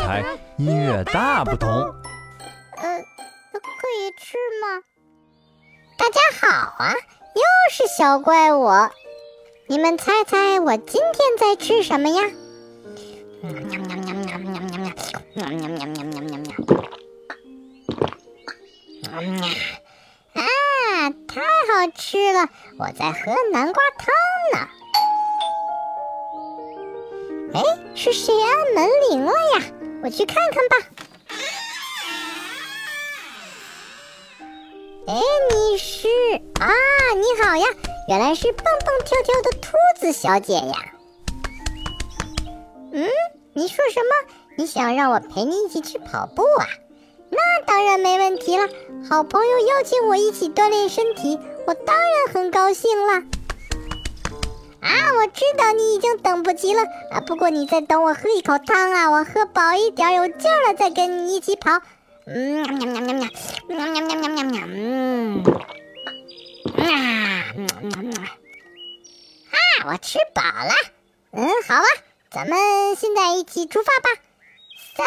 才音乐大不同。呃，可以吃吗？大家好啊，又是小怪物。你们猜猜我今天在吃什么呀？啊，太好吃了！我在喝南瓜汤呢。哎，是谁按门铃了呀？我去看看吧。哎，你是啊？你好呀，原来是蹦蹦跳跳的兔子小姐呀。嗯，你说什么？你想让我陪你一起去跑步啊？那当然没问题了。好朋友邀请我一起锻炼身体，我当然很高兴了。啊，我知道你已经等不及了啊！不过你再等我喝一口汤啊，我喝饱一点有劲了再跟你一起跑。嗯，喵喵喵喵喵喵喵喵喵喵喵，嗯，啊，啊，我吃饱了。嗯，好啊，咱们现在一起出发吧。三、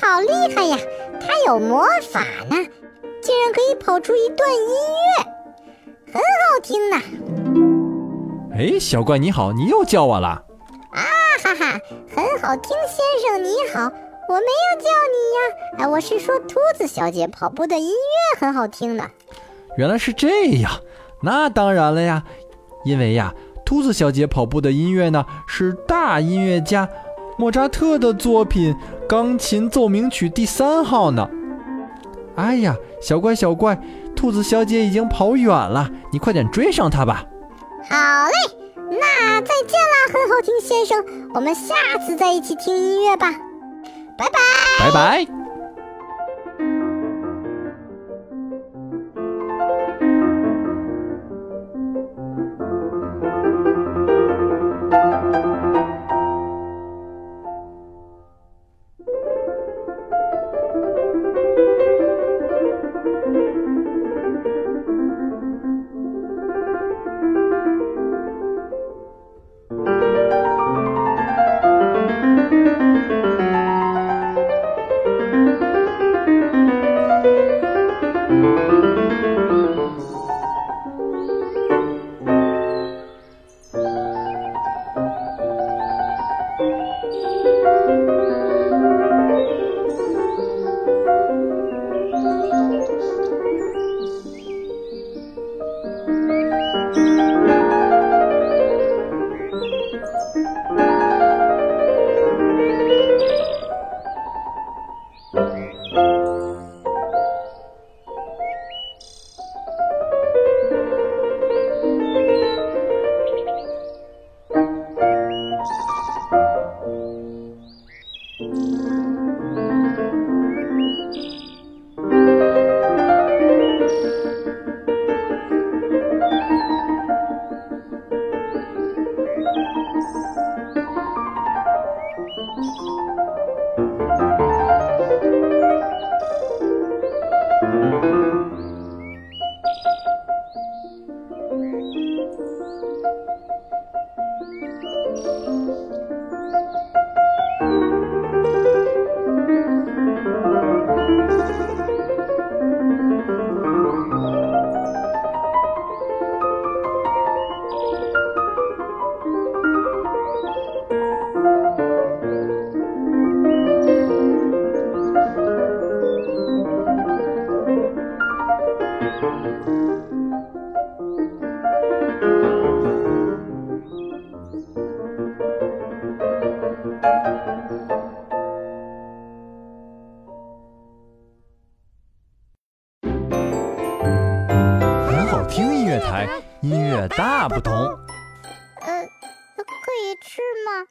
好厉害呀！它有魔法呢，竟然可以跑出一段音乐，很好听呢。哎，小怪你好，你又叫我了。啊哈哈，很好听，先生你好，我没有叫你呀，哎，我是说兔子小姐跑步的音乐很好听呢。原来是这样，那当然了呀，因为呀，兔子小姐跑步的音乐呢是大音乐家。莫扎特的作品《钢琴奏鸣曲》第三号呢？哎呀，小怪小怪，兔子小姐已经跑远了，你快点追上她吧。好嘞，那再见啦，很好听先生，我们下次再一起听音乐吧，拜拜，拜拜。台音乐大不同。呃，可以吃吗？